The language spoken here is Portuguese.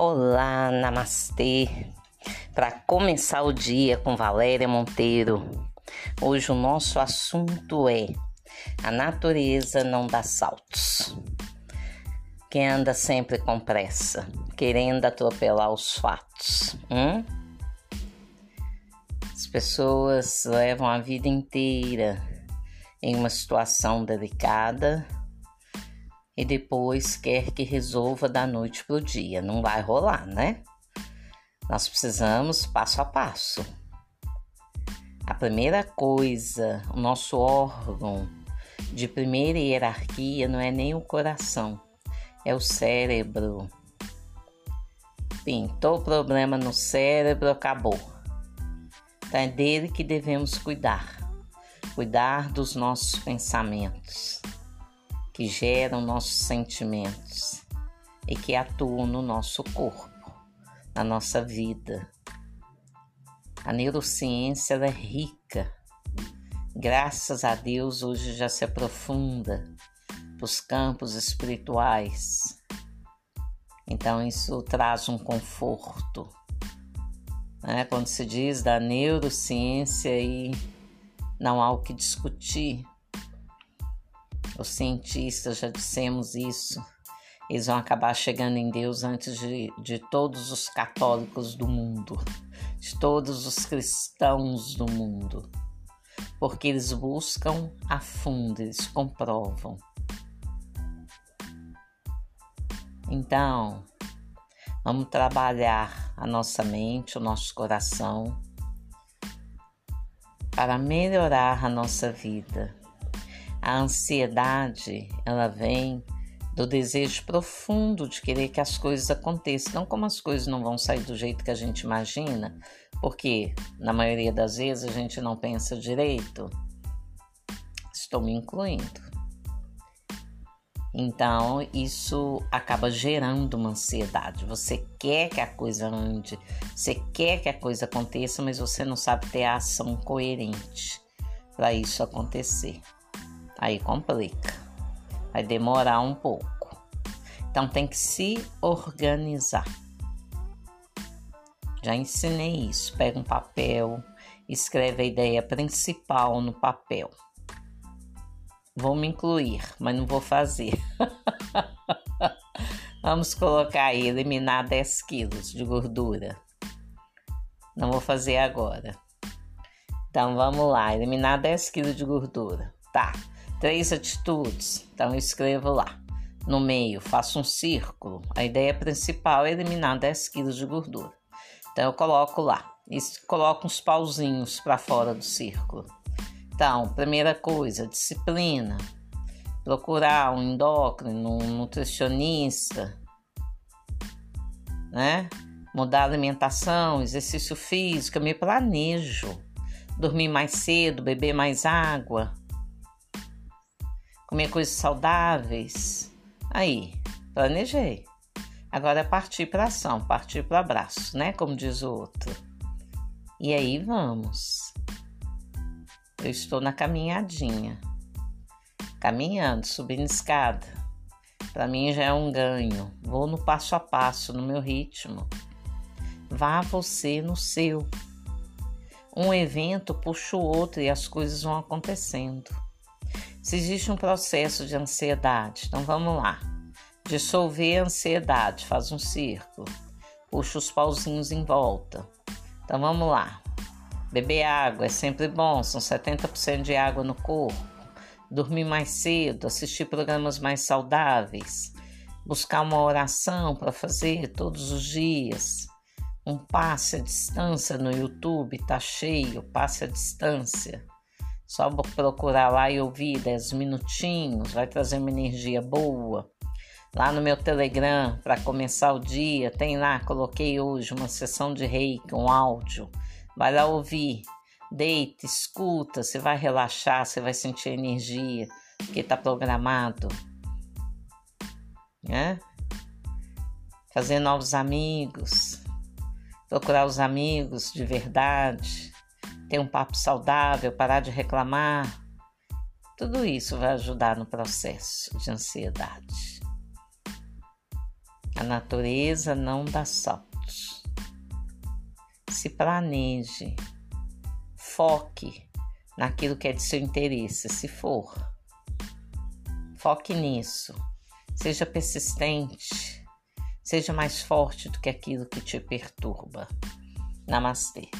Olá, namastê. Para começar o dia com Valéria Monteiro. Hoje o nosso assunto é: a natureza não dá saltos. Quem anda sempre com pressa, querendo atropelar os fatos. Hum? As pessoas levam a vida inteira em uma situação delicada e depois quer que resolva da noite para o dia. Não vai rolar, né? Nós precisamos passo a passo. A primeira coisa, o nosso órgão de primeira hierarquia não é nem o coração, é o cérebro. Pintou problema no cérebro, acabou. Então é dele que devemos cuidar. Cuidar dos nossos pensamentos que geram nossos sentimentos e que atuam no nosso corpo, na nossa vida. A neurociência é rica. Graças a Deus, hoje já se aprofunda os campos espirituais. Então, isso traz um conforto. Né? Quando se diz da neurociência e não há o que discutir, os cientistas já dissemos isso. Eles vão acabar chegando em Deus antes de, de todos os católicos do mundo, de todos os cristãos do mundo. Porque eles buscam a fundo, eles comprovam. Então, vamos trabalhar a nossa mente, o nosso coração, para melhorar a nossa vida a ansiedade, ela vem do desejo profundo de querer que as coisas aconteçam. Não como as coisas não vão sair do jeito que a gente imagina, porque na maioria das vezes a gente não pensa direito. Estou me incluindo. Então, isso acaba gerando uma ansiedade. Você quer que a coisa ande, você quer que a coisa aconteça, mas você não sabe ter a ação coerente para isso acontecer. Aí complica. Vai demorar um pouco. Então tem que se organizar. Já ensinei isso. Pega um papel, escreve a ideia principal no papel. Vou me incluir, mas não vou fazer. Vamos colocar aí, eliminar 10 quilos de gordura. Não vou fazer agora. Então vamos lá, eliminar 10 quilos de gordura. Tá. Três atitudes. Então escrevo lá. No meio, faço um círculo. A ideia principal é eliminar 10 quilos de gordura. Então eu coloco lá. E coloco uns pauzinhos para fora do círculo. Então, primeira coisa, disciplina. Procurar um endócrino, um nutricionista, né? Mudar a alimentação, exercício físico, eu me planejo. Dormir mais cedo, beber mais água, comer coisas saudáveis. Aí, planejei. Agora é partir para ação, partir para abraço, né? Como diz o outro. E aí vamos. Eu estou na caminhadinha, caminhando, subindo escada. Para mim já é um ganho. Vou no passo a passo, no meu ritmo. Vá você no seu. Um evento puxa o outro e as coisas vão acontecendo. Se existe um processo de ansiedade, então vamos lá. Dissolver a ansiedade, faz um círculo, puxa os pauzinhos em volta. Então vamos lá. Beber água é sempre bom, são 70% de água no corpo. Dormir mais cedo, assistir programas mais saudáveis, buscar uma oração para fazer todos os dias. Um passe à distância no YouTube tá cheio, passe à distância. Só procurar lá e ouvir 10 minutinhos, vai trazer uma energia boa. Lá no meu Telegram, para começar o dia, tem lá, coloquei hoje uma sessão de reiki, um áudio. Vai lá ouvir, deita, escuta, você vai relaxar, você vai sentir energia, porque está programado. Né? Fazer novos amigos, procurar os amigos de verdade ter um papo saudável, parar de reclamar. Tudo isso vai ajudar no processo de ansiedade. A natureza não dá saltos. Se planeje, foque naquilo que é de seu interesse, se for. Foque nisso. Seja persistente. Seja mais forte do que aquilo que te perturba. Namastê.